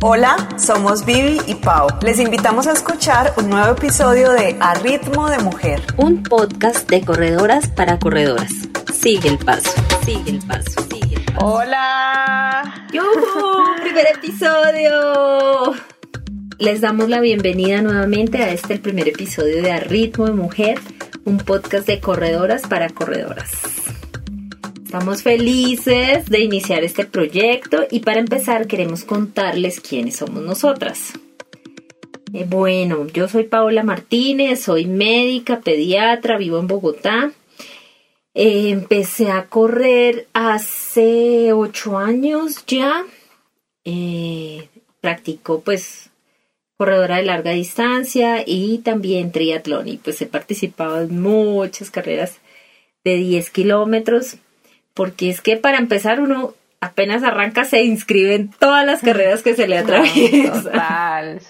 Hola, somos Vivi y Pau. Les invitamos a escuchar un nuevo episodio de A Ritmo de Mujer. Un podcast de corredoras para corredoras. Sigue el paso, sigue el paso, sigue el paso. Hola. ¡Yuhu! ¡Primer episodio! Les damos la bienvenida nuevamente a este el primer episodio de A Ritmo de Mujer, un podcast de corredoras para corredoras. Estamos felices de iniciar este proyecto y para empezar queremos contarles quiénes somos nosotras. Eh, bueno, yo soy Paola Martínez, soy médica, pediatra, vivo en Bogotá. Eh, empecé a correr hace ocho años ya. Eh, practico pues corredora de larga distancia y también triatlón y pues he participado en muchas carreras de 10 kilómetros porque es que para empezar uno apenas arranca se inscribe en todas las carreras que se le atraviesan. Total.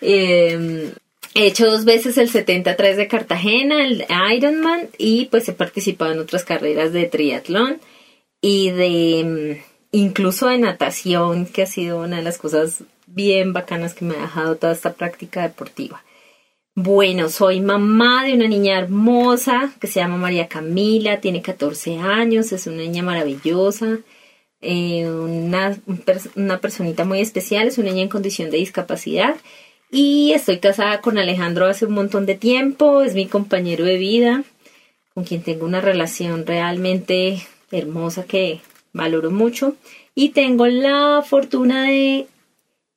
Eh, he hecho dos veces el 73 de Cartagena, el Ironman, y pues he participado en otras carreras de triatlón y de incluso de natación, que ha sido una de las cosas bien bacanas que me ha dejado toda esta práctica deportiva. Bueno, soy mamá de una niña hermosa que se llama María Camila, tiene 14 años, es una niña maravillosa, eh, una, una personita muy especial, es una niña en condición de discapacidad y estoy casada con Alejandro hace un montón de tiempo, es mi compañero de vida, con quien tengo una relación realmente hermosa que valoro mucho y tengo la fortuna de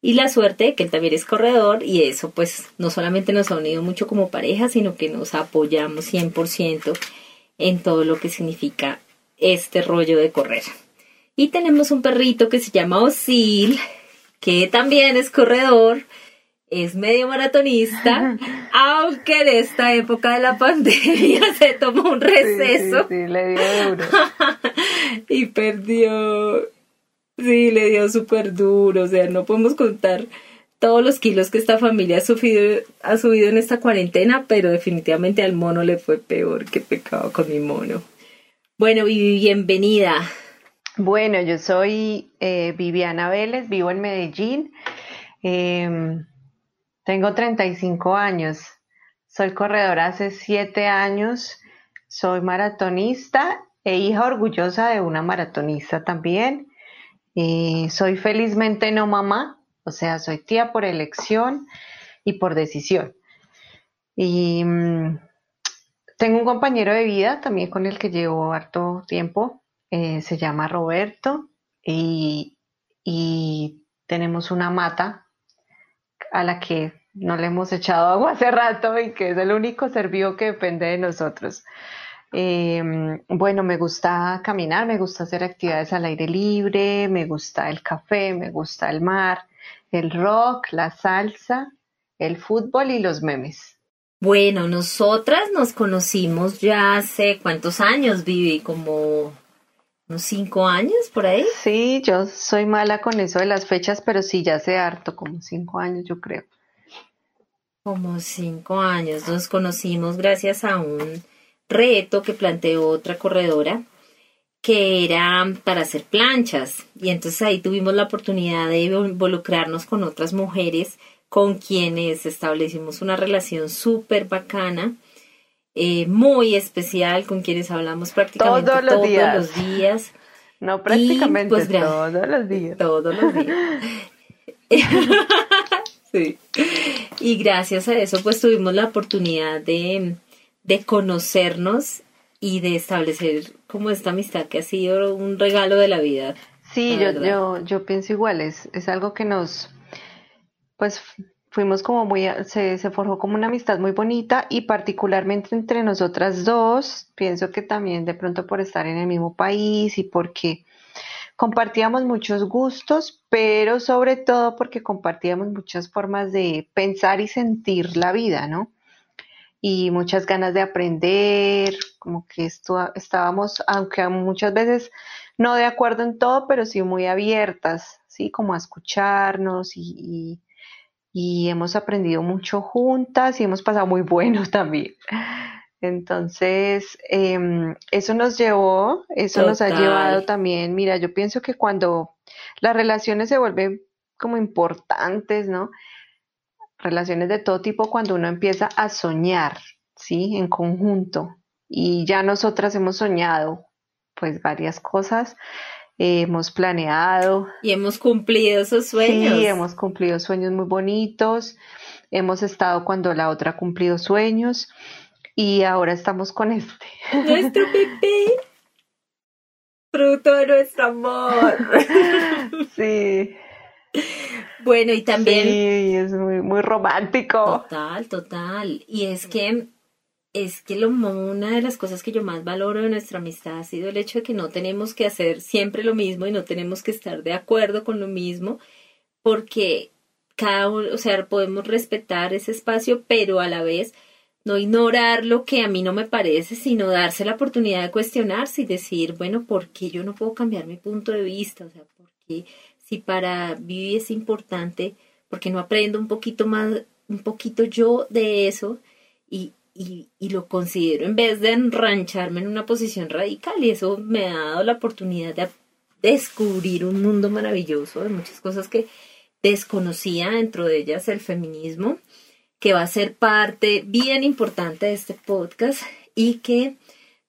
y la suerte que él también es corredor y eso pues no solamente nos ha unido mucho como pareja, sino que nos apoyamos 100% en todo lo que significa este rollo de correr. Y tenemos un perrito que se llama Osil, que también es corredor, es medio maratonista, aunque en esta época de la pandemia se tomó un receso. Sí, le dio duro. y perdió Sí, le dio súper duro, o sea, no podemos contar todos los kilos que esta familia ha subido, ha subido en esta cuarentena, pero definitivamente al mono le fue peor que pecado con mi mono. Bueno, bienvenida. Bueno, yo soy eh, Viviana Vélez, vivo en Medellín, em, tengo 35 años, soy corredora hace 7 años, soy maratonista e hija orgullosa de una maratonista también. Eh, soy felizmente no mamá, o sea, soy tía por elección y por decisión. Y mm, tengo un compañero de vida también con el que llevo harto tiempo, eh, se llama Roberto y, y tenemos una mata a la que no le hemos echado agua hace rato y que es el único ser vivo que depende de nosotros. Em, bueno, me gusta caminar, me gusta hacer actividades al aire libre, me gusta el café, me gusta el mar, el rock, la salsa, el fútbol y los memes. Bueno, nosotras nos conocimos ya hace cuántos años, Vivi, como unos cinco años por ahí. Sí, yo soy mala con eso de las fechas, pero sí, ya sé harto, como cinco años yo creo. Como cinco años, nos conocimos gracias a un reto que planteó otra corredora que era para hacer planchas y entonces ahí tuvimos la oportunidad de involucrarnos con otras mujeres con quienes establecimos una relación súper bacana, eh, muy especial, con quienes hablamos prácticamente todos los, días. No prácticamente pues, todos los días. Todos los días. sí. Y gracias a eso pues tuvimos la oportunidad de de conocernos y de establecer como esta amistad que ha sido un regalo de la vida. Sí, yo, yo, yo pienso igual, es, es algo que nos, pues fuimos como muy, se, se forjó como una amistad muy bonita y particularmente entre nosotras dos, pienso que también de pronto por estar en el mismo país y porque compartíamos muchos gustos, pero sobre todo porque compartíamos muchas formas de pensar y sentir la vida, ¿no? Y muchas ganas de aprender, como que esto, estábamos, aunque muchas veces no de acuerdo en todo, pero sí muy abiertas, ¿sí? Como a escucharnos y, y, hemos aprendido mucho juntas y hemos pasado muy buenos también. Entonces, em, eso nos llevó, eso nos ha llevado también, mira, yo pienso que cuando las relaciones se vuelven como importantes, ¿no? Relaciones de todo tipo cuando uno empieza a soñar, ¿sí? En conjunto. Y ya nosotras hemos soñado, pues, varias cosas. hemos planeado. Y hemos cumplido esos sueños. Sí, hemos cumplido sueños muy bonitos. Hemos estado cuando la otra ha cumplido sueños. Y ahora estamos con este. Nuestro bebé. Fruto de nuestro amor. Sí. Bueno, y también. Sí, es muy, muy romántico. Total, total. Y es que es que lo, una de las cosas que yo más valoro de nuestra amistad ha sido el hecho de que no tenemos que hacer siempre lo mismo y no tenemos que estar de acuerdo con lo mismo, porque cada uno, o sea, podemos respetar ese espacio, pero a la vez no ignorar lo que a mí no me parece, sino darse la oportunidad de cuestionarse y decir, bueno, ¿por qué yo no puedo cambiar mi punto de vista? O sea, ¿por qué si para Vivi es importante, por qué no aprendo un poquito más, un poquito yo de eso y, y, y lo considero en vez de enrancharme en una posición radical y eso me ha dado la oportunidad de descubrir un mundo maravilloso de muchas cosas que desconocía, dentro de ellas el feminismo que va a ser parte bien importante de este podcast y que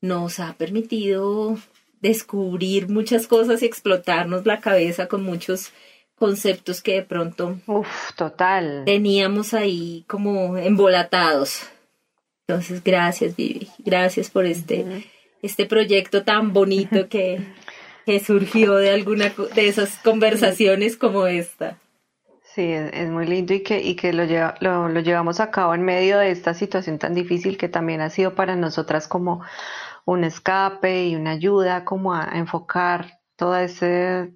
nos ha permitido descubrir muchas cosas y explotarnos la cabeza con muchos conceptos que de pronto Uf, total. teníamos ahí como embolatados. Entonces, gracias Vivi, gracias por este, este proyecto tan bonito que, que surgió de alguna de esas conversaciones como esta. Sí, es, muy lindo y que, y que lo, lleva, lo, lo, llevamos a cabo en medio de esta situación tan difícil que también ha sido para nosotras como un escape y una ayuda como a, enfocar todo ese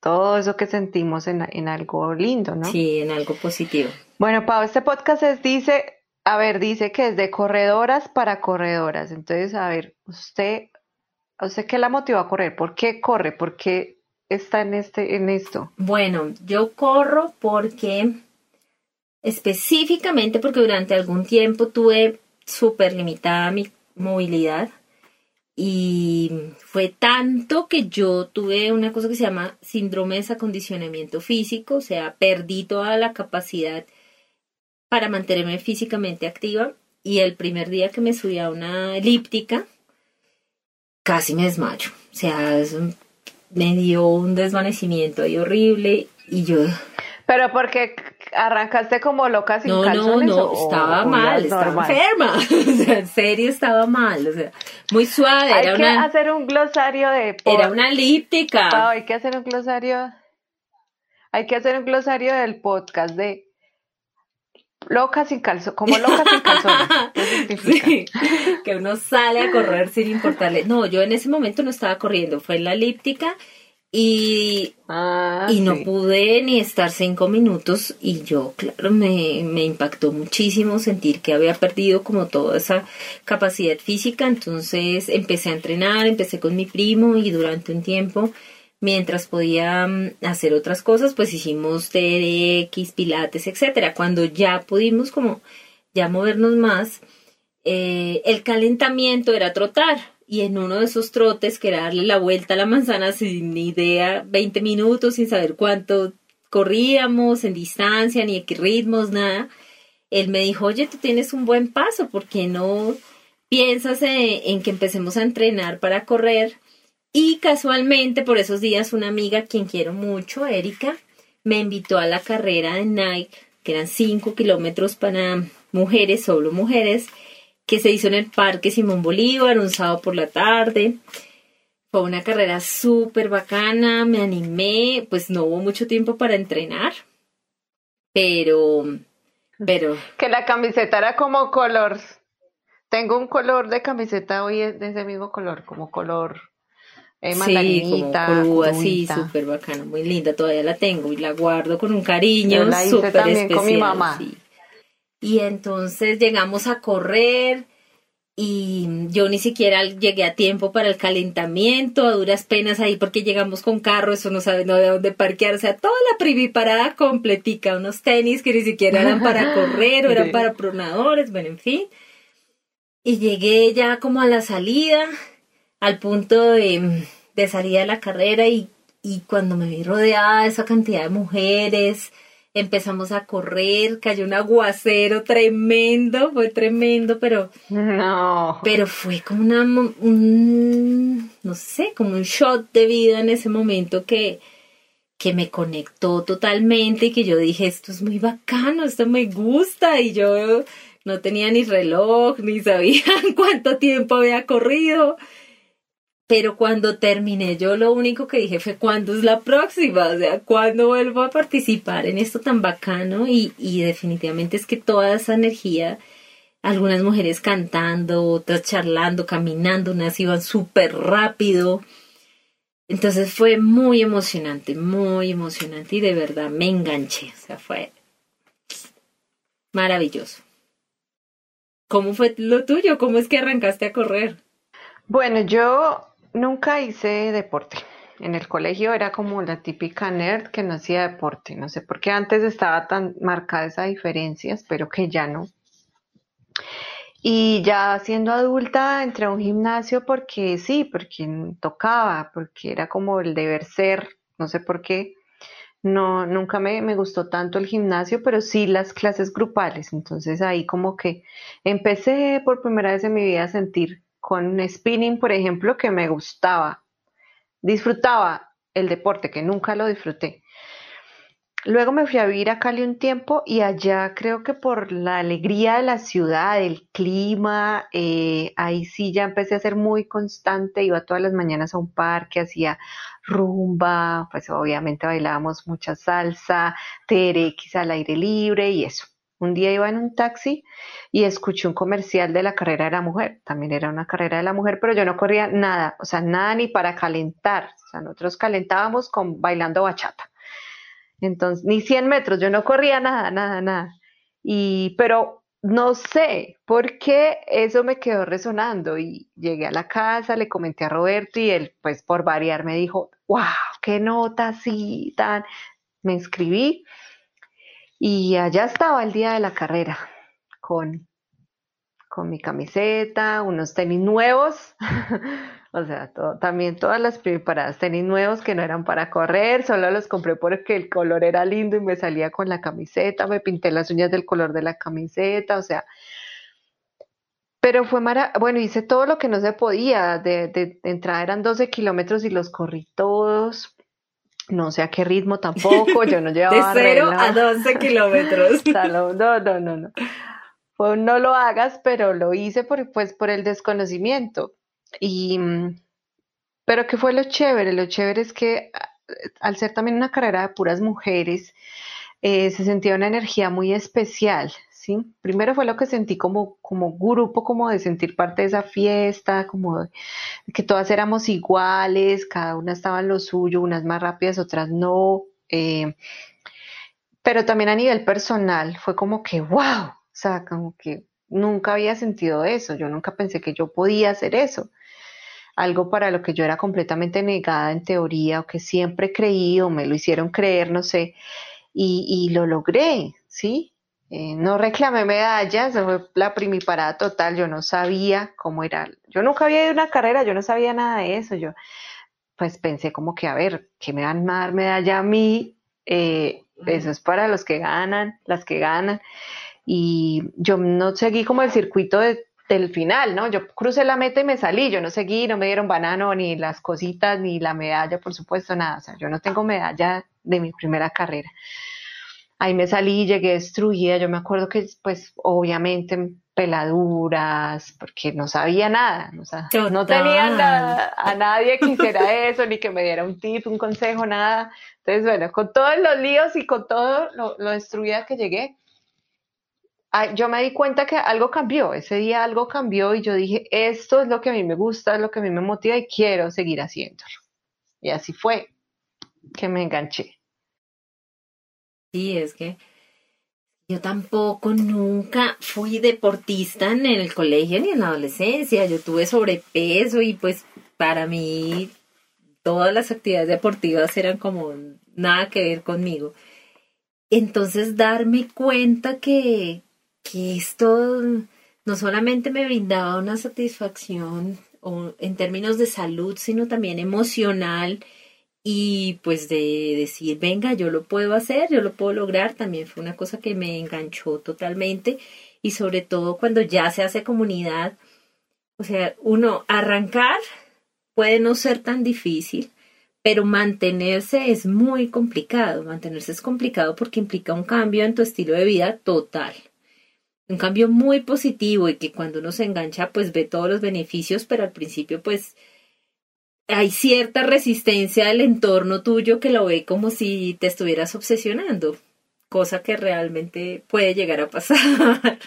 todo eso que sentimos en, en, algo lindo, ¿no? Sí, en algo positivo. Bueno, Pau, este podcast es, dice, a ver, dice que es de corredoras para corredoras. Entonces, a ver, usted, ¿usted qué la motivó a correr? ¿Por qué corre? ¿Por qué está en, este, en esto? Bueno, yo corro porque específicamente porque durante algún tiempo tuve súper limitada mi movilidad y fue tanto que yo tuve una cosa que se llama síndrome de desacondicionamiento físico, o sea, perdí toda la capacidad para mantenerme físicamente activa y el primer día que me subí a una elíptica casi me desmayo, o sea, es un me dio un desvanecimiento ahí horrible y yo... Pero porque arrancaste como loca sin no, calzones No, no, estaba mal, estaba enferma, o sea, en serio estaba mal, o sea, muy suave. Hay que hacer un glosario de... Era una elíptica. Oh, hay que hacer un glosario... Hay que hacer un glosario del podcast de loca sin calzones, como loca sin calzones. sí, que uno sale a correr sin importarle. No, yo en ese momento no estaba corriendo, fue en la elíptica y, ah, y no sí. pude ni estar cinco minutos y yo, claro, me, me impactó muchísimo sentir que había perdido como toda esa capacidad física, entonces empecé a entrenar, empecé con mi primo y durante un tiempo mientras podía hacer otras cosas, pues hicimos TRX, pilates, etcétera. Cuando ya pudimos como ya movernos más, eh, el calentamiento era trotar. Y en uno de esos trotes, que era darle la vuelta a la manzana sin idea, 20 minutos, sin saber cuánto corríamos, en distancia, ni qué ritmos, nada, él me dijo, oye, tú tienes un buen paso, ¿por qué no piensas en, en que empecemos a entrenar para correr? Y casualmente por esos días una amiga, quien quiero mucho, Erika, me invitó a la carrera de Nike, que eran 5 kilómetros para mujeres, solo mujeres, que se hizo en el Parque Simón Bolívar un sábado por la tarde. Fue una carrera súper bacana, me animé, pues no hubo mucho tiempo para entrenar, pero, pero... Que la camiseta era como color, tengo un color de camiseta hoy de ese mismo color, como color eh, sí, como crúa, sí, súper bacana, muy linda, todavía la tengo y la guardo con un cariño súper especial. con mi mamá. Sí. Y entonces llegamos a correr y yo ni siquiera llegué a tiempo para el calentamiento, a duras penas ahí porque llegamos con carro, eso no sabe no de dónde parquear, o sea, toda la priviparada completica, unos tenis que ni siquiera eran para correr o eran para pronadores, bueno, en fin. Y llegué ya como a la salida, al punto de, de salir a la carrera y y cuando me vi rodeada de esa cantidad de mujeres, empezamos a correr, cayó un aguacero tremendo, fue tremendo, pero no, pero fue como una un, no sé, como un shot de vida en ese momento que que me conectó totalmente y que yo dije, esto es muy bacano, esto me gusta y yo no tenía ni reloj, ni sabía cuánto tiempo había corrido. Pero cuando terminé, yo lo único que dije fue cuándo es la próxima, o sea, cuándo vuelvo a participar en esto tan bacano y, y definitivamente es que toda esa energía, algunas mujeres cantando, otras charlando, caminando, unas iban súper rápido. Entonces fue muy emocionante, muy emocionante y de verdad me enganché, o sea, fue maravilloso. ¿Cómo fue lo tuyo? ¿Cómo es que arrancaste a correr? Bueno, yo nunca hice deporte. En el colegio era como la típica nerd que no hacía deporte. No sé por qué antes estaba tan marcada esa diferencia, espero que ya no. Y ya siendo adulta entré a un gimnasio porque sí, porque tocaba, porque era como el deber ser, no sé por qué. No, nunca me, me gustó tanto el gimnasio, pero sí las clases grupales. Entonces ahí como que empecé por primera vez en mi vida a sentir con spinning, por ejemplo, que me gustaba. Disfrutaba el deporte, que nunca lo disfruté. Luego me fui a vivir a Cali un tiempo y allá creo que por la alegría de la ciudad, el clima, eh, ahí sí ya empecé a ser muy constante, iba todas las mañanas a un parque, hacía rumba, pues obviamente bailábamos mucha salsa, TRX al aire libre y eso. Un día iba en un taxi y escuché un comercial de la carrera de la mujer. También era una carrera de la mujer, pero yo no corría nada, o sea, nada ni para calentar. O sea, nosotros calentábamos con bailando bachata. Entonces, ni 100 metros, yo no corría nada, nada, nada. Y, pero no sé por qué eso me quedó resonando y llegué a la casa, le comenté a Roberto y él, pues por variar, me dijo, wow, qué nota así, tan. Me inscribí y allá estaba el día de la carrera, con, con mi camiseta, unos tenis nuevos, o sea, también todas las preparadas tenis nuevos que no eran para correr, solo los compré porque el color era lindo y me salía con la camiseta, me pinté las uñas del color de la camiseta, o sea, pero fue maravilloso, bueno, hice todo lo que no se podía, de, de entrada eran 12 kilómetros y los corrí todos, no sé a qué ritmo tampoco, yo no llevaba De 0 a 12 kilómetros. no, no, no, no. Pues no lo hagas, pero lo hice por, pues, por el desconocimiento. Y, pero ¿qué fue lo chévere? Lo chévere es que al ser también una carrera de puras mujeres, eh, se sentía una energía muy especial, Primero fue lo que sentí como, como grupo, como de sentir parte de esa fiesta, como que todas éramos iguales, cada una estaba en lo suyo, unas más rápidas, otras no. Eh, pero también a nivel personal fue como que, wow, o sea, como que nunca había sentido eso, yo nunca pensé que yo podía hacer eso. Algo para lo que yo era completamente negada en teoría o que siempre creí o me lo hicieron creer, no sé, y lo logré, ¿sí? Eh, no reclamé medallas, fue la primiparada total, yo no sabía cómo era, yo nunca había ido a una carrera, yo no sabía nada de eso, yo pues pensé como que, a ver, que me van a dar medalla a mí, eh, eso es para los que ganan, las que ganan, y yo no seguí como el circuito del final, ¿no? Yo crucé la meta y me salí, yo no seguí, no me dieron banano, ni las cositas, ni la medalla, por supuesto, nada, o sea, yo no tengo medalla de mi primera carrera ahí me salí, llegué destruida, yo me acuerdo que pues obviamente peladuras, porque no sabía nada, no tenía a nadie que hiciera eso, ni que me diera un tip, un consejo, nada. Entonces, bueno, con todos los líos y con todo lo, lo destruida que llegué, yo me di cuenta que algo cambió, ese día algo cambió y yo dije, esto es lo que a mí me gusta, es lo que a mí me motiva y quiero seguir haciéndolo. Y así fue que me enganché. Sí, es que yo tampoco nunca fui deportista en el colegio ni en la adolescencia. Yo tuve sobrepeso y pues para mí todas las actividades deportivas eran como nada que ver conmigo. Entonces darme cuenta que, que esto no solamente me brindaba una satisfacción en términos de salud, sino también emocional y pues de decir, venga, yo lo puedo hacer, yo lo puedo lograr, también fue una cosa que me enganchó totalmente y sobre todo cuando ya se hace comunidad, o sea, uno arrancar puede no ser tan difícil, pero mantenerse es muy complicado, mantenerse es complicado porque implica un cambio en tu estilo de vida total. Un cambio muy positivo y que cuando uno se engancha pues ve todos los beneficios, pero al principio pues hay cierta resistencia del entorno tuyo que lo ve como si te estuvieras obsesionando, cosa que realmente puede llegar a pasar.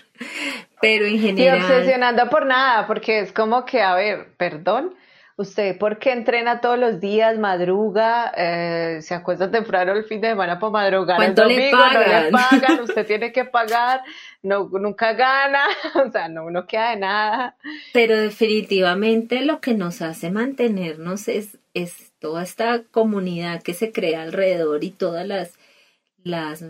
Pero en general. Y obsesionando por nada, porque es como que, a ver, perdón, ¿Usted por qué entrena todos los días, madruga, eh, se acuesta temprano el fin de semana por madrugar el domingo, le no le pagan, usted tiene que pagar, no, nunca gana, o sea, no uno queda de nada. Pero definitivamente lo que nos hace mantenernos es, es toda esta comunidad que se crea alrededor y todas las, las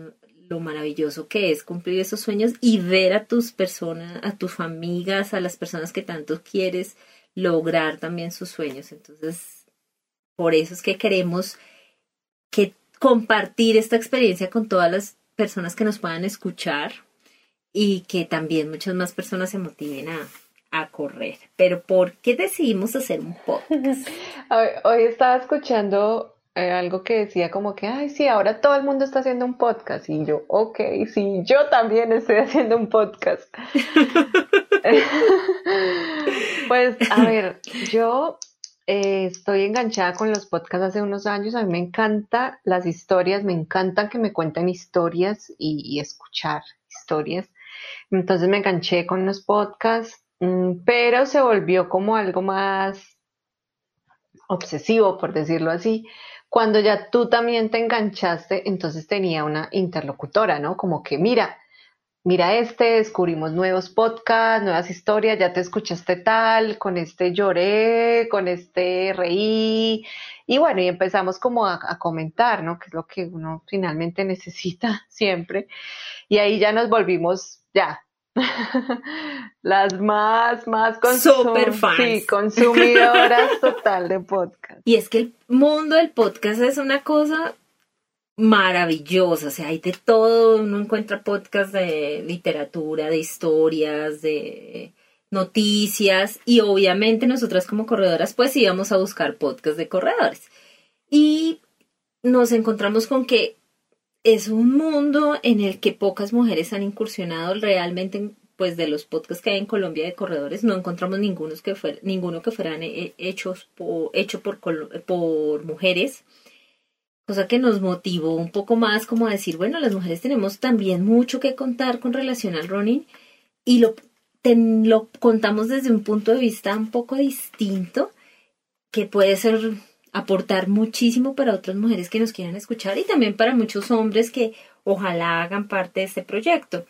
lo maravilloso que es cumplir esos sueños y ver a tus personas, a tus amigas, a las personas que tanto quieres, lograr también sus sueños. Entonces, por eso es que queremos que compartir esta experiencia con todas las personas que nos puedan escuchar y que también muchas más personas se motiven a, a correr. Pero ¿por qué decidimos hacer un podcast? Hoy estaba escuchando eh, algo que decía como que, ay, sí, ahora todo el mundo está haciendo un podcast. Y yo, ok, sí, yo también estoy haciendo un podcast. pues, a ver, yo eh, estoy enganchada con los podcasts hace unos años. A mí me encantan las historias, me encantan que me cuenten historias y, escuchar historias. Entonces me enganché con los podcasts, mm, pero se volvió como algo más obsesivo, por decirlo así, cuando ya tú también te enganchaste, entonces tenía una interlocutora, ¿no? Como que, mira, mira este, descubrimos nuevos podcasts, nuevas historias, ya te escuchaste tal, con este lloré, con este reí, y bueno, y empezamos como a, a, comentar, ¿no? Que es lo que uno finalmente necesita siempre. Y ahí ya nos volvimos, ya, Las más, más fans. Sí, consumidoras total de podcast. Y es que el mundo del podcast es una cosa maravillosa, o sea, hay de todo, uno encuentra podcast de literatura, de historias, de noticias y obviamente nosotras como corredoras pues íbamos a buscar podcast de corredores. Y nos encontramos con que es un mundo en el que pocas mujeres han incursionado realmente pues de los podcasts que hay en Colombia de corredores no encontramos ninguno que fuera, ninguno que fueran eh, hechos hecho por, por mujeres cosa que nos motivó un poco más como a decir bueno las mujeres tenemos también mucho que contar con relación al running y lo, lo contamos desde un punto de vista un poco distinto que puede ser aportar muchísimo para otras mujeres que nos quieran escuchar y también para muchos hombres que ojalá hagan parte de este proyecto.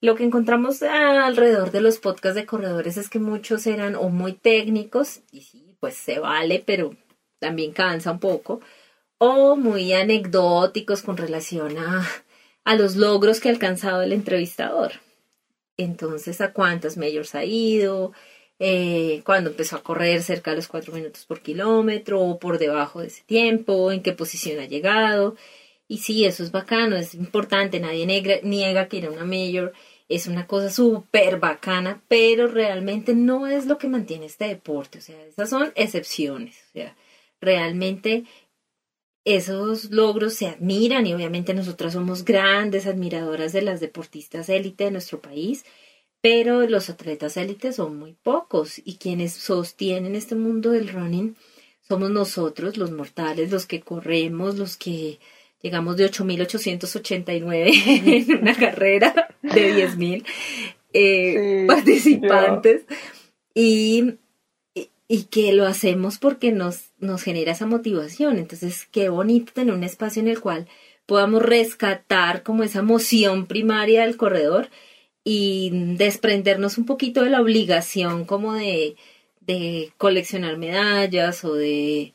Lo que encontramos alrededor de los podcasts de corredores es que muchos eran o muy técnicos, y sí, pues se vale, pero también cansa un poco, o muy anecdóticos con relación a, a los logros que ha alcanzado el entrevistador. Entonces, a cuántas mayors ha ido, eh, cuando empezó a correr cerca de los 4 minutos por kilómetro o por debajo de ese tiempo, en qué posición ha llegado. Y sí, eso es bacano, es importante, nadie niega que ir a una mayor es una cosa súper bacana, pero realmente no es lo que mantiene este deporte, o sea, esas son excepciones, o sea, realmente esos logros se admiran y obviamente nosotras somos grandes admiradoras de las deportistas élite de nuestro país, pero los atletas élite son muy pocos y quienes sostienen este mundo del running somos nosotros, los mortales, los que corremos, los que llegamos de 8.889 en una carrera de 10.000 eh, participantes. Y, y, que lo hacemos porque nos, nos genera esa motivación. Entonces, qué bonito tener un espacio en el cual podamos rescatar como esa emoción primaria del corredor y desprendernos un poquito de la obligación como de, de coleccionar medallas o de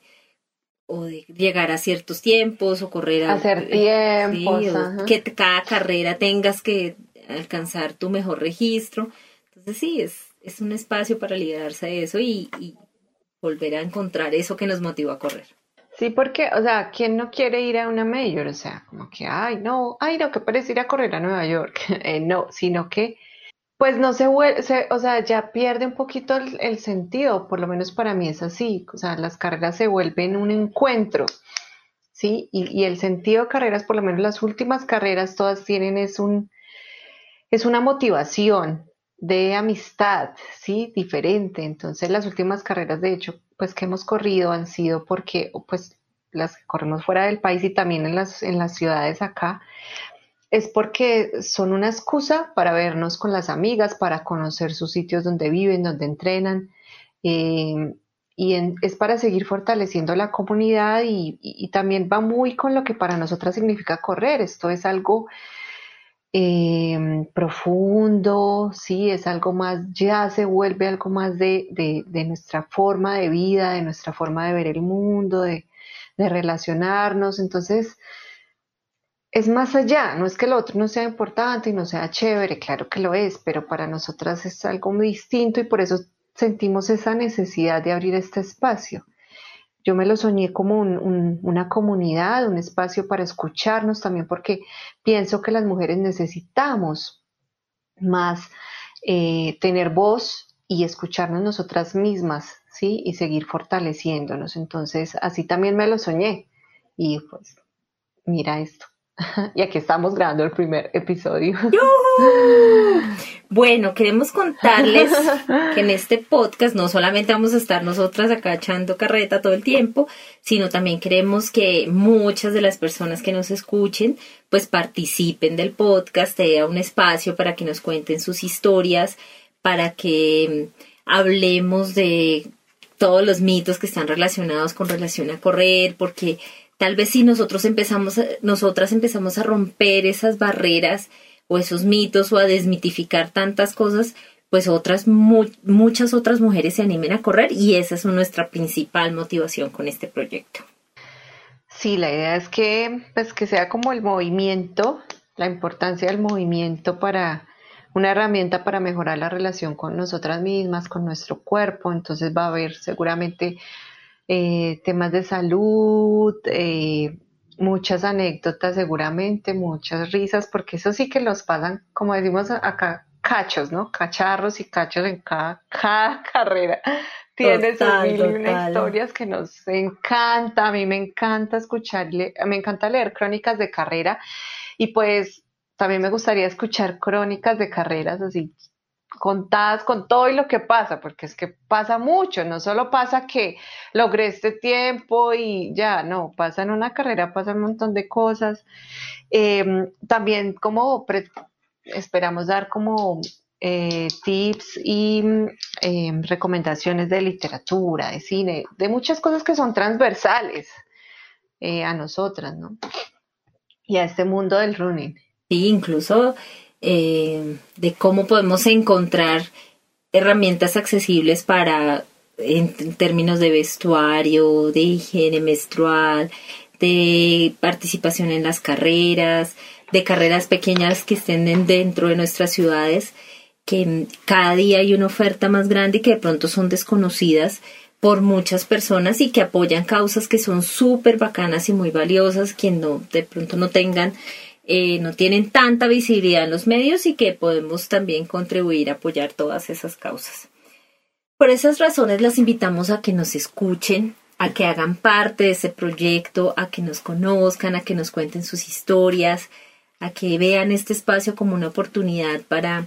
o de llegar a ciertos tiempos o correr a hacer tiempos que cada carrera tengas que alcanzar tu mejor registro entonces sí es es un espacio para liberarse de eso y, volver a encontrar eso que nos motiva a correr Sí, porque, o sea, ¿quién no quiere ir a una mayor? O sea, como que, ay, no, ay, no, que parece ir a correr a Nueva York. Eh, no, sino que, pues no se vuelve, o sea, ya pierde un poquito el, sentido, por lo menos para mí es así. O sea, las carreras se vuelven un encuentro, ¿sí? Y, y el sentido de carreras, por lo menos las últimas carreras, todas tienen es un, es una motivación de amistad, ¿sí? Diferente. Entonces, las últimas carreras, de hecho, pues que hemos corrido han sido porque pues las que corremos fuera del país y también en las, en las ciudades acá, es porque son una excusa para vernos con las amigas, para conocer sus sitios donde viven, donde entrenan. Eh, y es para seguir fortaleciendo la comunidad y, también va muy con lo que para nosotras significa correr. Esto es algo Em, profundo, sí, es algo más, ya se vuelve algo más de, nuestra forma de vida, de nuestra forma de ver el mundo, de, relacionarnos. Entonces, es más allá, no es que lo otro no sea importante y no sea chévere, claro que lo es, pero para nosotras es algo muy distinto y por eso sentimos esa necesidad de abrir este espacio. Yo me lo soñé como una comunidad, un espacio para escucharnos también, porque pienso que las mujeres necesitamos más eh, tener voz y escucharnos nosotras mismas, ¿sí? Y seguir fortaleciéndonos. Entonces, así también me lo soñé. Y pues, mira esto. y aquí estamos grabando el primer episodio. Bueno, queremos contarles que en este podcast no solamente vamos a estar nosotras acá echando carreta todo el tiempo, sino también queremos que muchas de las personas que nos escuchen pues participen del podcast, haya un espacio para que nos cuenten sus historias, para que mm, hablemos de todos los mitos que están relacionados con relación a correr, porque Tal vez si nosotros empezamos, nosotras empezamos a romper esas barreras o esos mitos o a desmitificar tantas cosas, pues otras, muchas otras mujeres se animen a correr y esa es nuestra principal motivación con este proyecto. Sí, la idea es que, pues, que sea como el movimiento, la importancia del movimiento para una herramienta para mejorar la relación con nosotras mismas, con nuestro cuerpo. Entonces va a haber seguramente eh, temas de salud, eh, muchas anécdotas seguramente, muchas risas, porque eso sí que los pasan, como decimos acá, cachos, ¿no? Cacharros y cachos en cada, carrera. Tiene sus mil y historias que nos encanta, a mí me encanta escucharle, me encanta leer crónicas de carrera y pues también me gustaría escuchar crónicas de carreras así contadas con todo y lo que pasa, porque es que pasa mucho, no solo pasa que logré este tiempo y ya, no, pasa en una carrera, pasa un montón de cosas. Em, también como esperamos dar como eh, tips y em, recomendaciones de literatura, de cine, de muchas cosas que son transversales eh, a nosotras, ¿no? Y a este mundo del running. Sí, incluso eh, de cómo podemos encontrar herramientas accesibles para, en, términos de vestuario, de higiene menstrual, de participación en las carreras, de carreras pequeñas que estén dentro de nuestras ciudades, que cada día hay una oferta más grande y que de pronto son desconocidas por muchas personas y que apoyan causas que son súper bacanas y muy valiosas, quien no, de pronto no tengan eh, no tienen tanta visibilidad en los medios y que podemos también contribuir a apoyar todas esas causas. Por esas razones las invitamos a que nos escuchen, a que hagan parte de ese proyecto, a que nos conozcan, a que nos cuenten sus historias, a que vean este espacio como una oportunidad para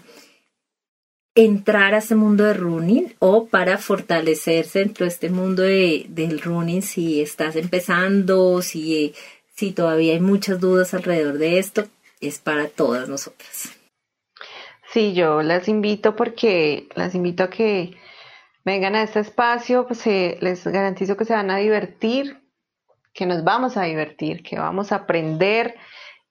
entrar a ese mundo de running o para fortalecerse dentro de este mundo de, del running si estás empezando, si si todavía hay muchas dudas alrededor de esto, es para todas nosotras. Sí, yo las invito porque las invito a que vengan a este espacio, pues eh, les garantizo que se van a divertir, que nos vamos a divertir, que vamos a aprender,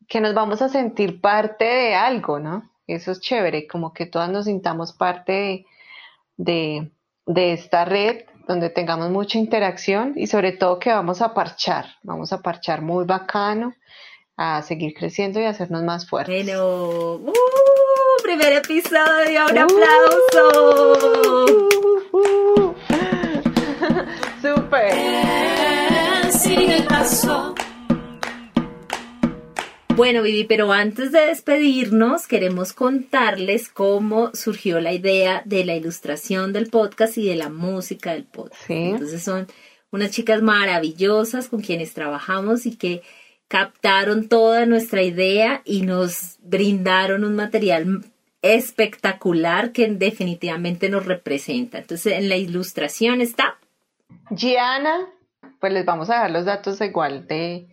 que nos vamos a sentir parte de algo, ¿no? Eso es chévere, como que todas nos sintamos parte de, de esta red donde tengamos mucha interacción y sobre todo que vamos a parchar, vamos a parchar muy bacano, a seguir creciendo y hacernos más fuertes. Bueno, uh, primer episodio, un aplauso. Super. sigue el paso. Bueno, Vivi, pero antes de despedirnos, queremos contarles cómo surgió la idea de la ilustración del podcast y de la música del podcast. Sí. Entonces son unas chicas maravillosas con quienes trabajamos y que captaron toda nuestra idea y nos brindaron un material espectacular que definitivamente nos representa. Entonces, en la ilustración está Gianna, pues les vamos a dar los datos igual de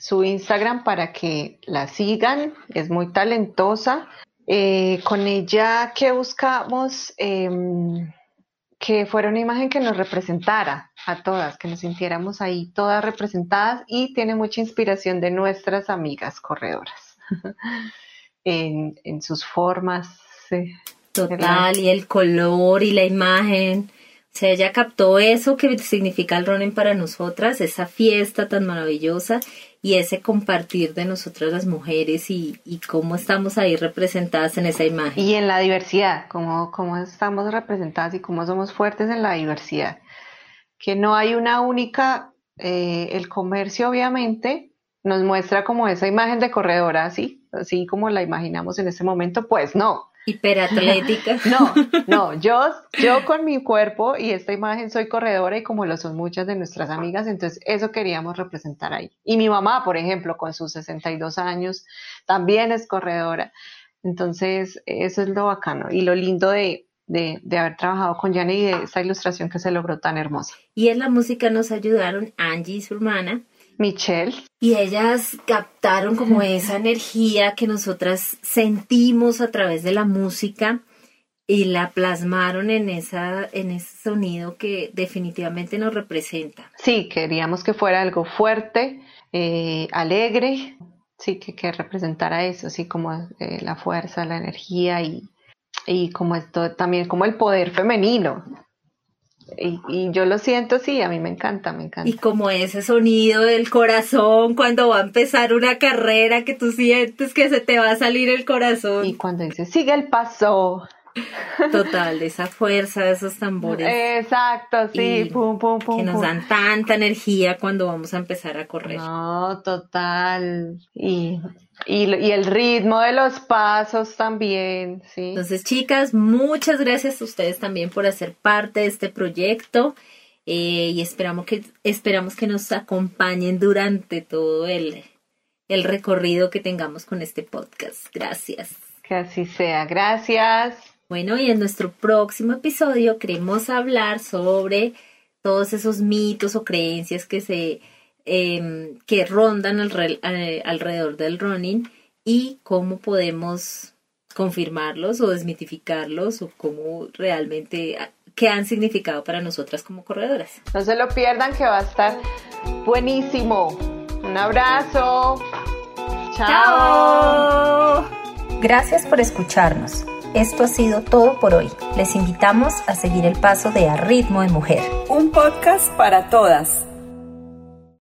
su Instagram para que la sigan. Es muy talentosa. Eh, con ella que buscamos Em, que fuera una imagen que nos representara a todas, que nos sintiéramos ahí todas representadas y tiene mucha inspiración de nuestras amigas corredoras en, en sus formas. ¿verdad? total y el color y la imagen. O sea, ella captó eso que significa el running para nosotras, esa fiesta tan maravillosa y ese compartir de nosotras las mujeres y, y cómo estamos ahí representadas en esa imagen. Y en la diversidad, cómo, cómo estamos representadas y cómo somos fuertes en la diversidad. Que no hay una única, eh, el comercio obviamente nos muestra como esa imagen de corredora, así, así como la imaginamos en ese momento, pues no. Hiperatlética. No, no, yo, yo con mi cuerpo y esta imagen soy corredora y como lo son muchas de nuestras amigas, entonces eso queríamos representar ahí. Y mi mamá, por ejemplo, con sus 62 años, también es corredora. Entonces, eso es lo bacano y lo lindo de, de, de haber trabajado con Jane y de esa ilustración que se logró tan hermosa. Y en la música nos ayudaron Angie y su hermana. Michelle, Y ellas captaron como esa energía que nosotras sentimos a través de la música y la plasmaron en esa en ese sonido que definitivamente nos representa. sí, queríamos que fuera algo fuerte, eh, alegre, sí, que, que representara eso, así como eh, la fuerza, la energía y, y como esto también como el poder femenino. Y, y yo lo siento, sí, a mí me encanta, me encanta. Y como ese sonido del corazón cuando va a empezar una carrera que tú sientes que se te va a salir el corazón. Y cuando dice, sigue el paso. Total, esa fuerza de esos tambores Exacto, sí, pum, pum, pum. que nos dan tanta energía cuando vamos a empezar a correr. No, total. Y, y, y el ritmo de los pasos también, sí. Entonces, chicas, muchas gracias a ustedes también por hacer parte de este proyecto eh, y esperamos que, esperamos que nos acompañen durante todo el, el recorrido que tengamos con este podcast. Gracias. Que así sea. Gracias. Bueno, y en nuestro próximo episodio queremos hablar sobre todos esos mitos o creencias que se em, que rondan alre- eh, alrededor del running y cómo podemos confirmarlos o desmitificarlos o cómo realmente ah, qué han significado para nosotras como corredoras. No se lo pierdan que va a estar buenísimo. Un abrazo. Chao. Gracias por escucharnos. Esto ha sido todo por hoy. Les invitamos a seguir el paso de A Ritmo de Mujer. Un podcast para todas.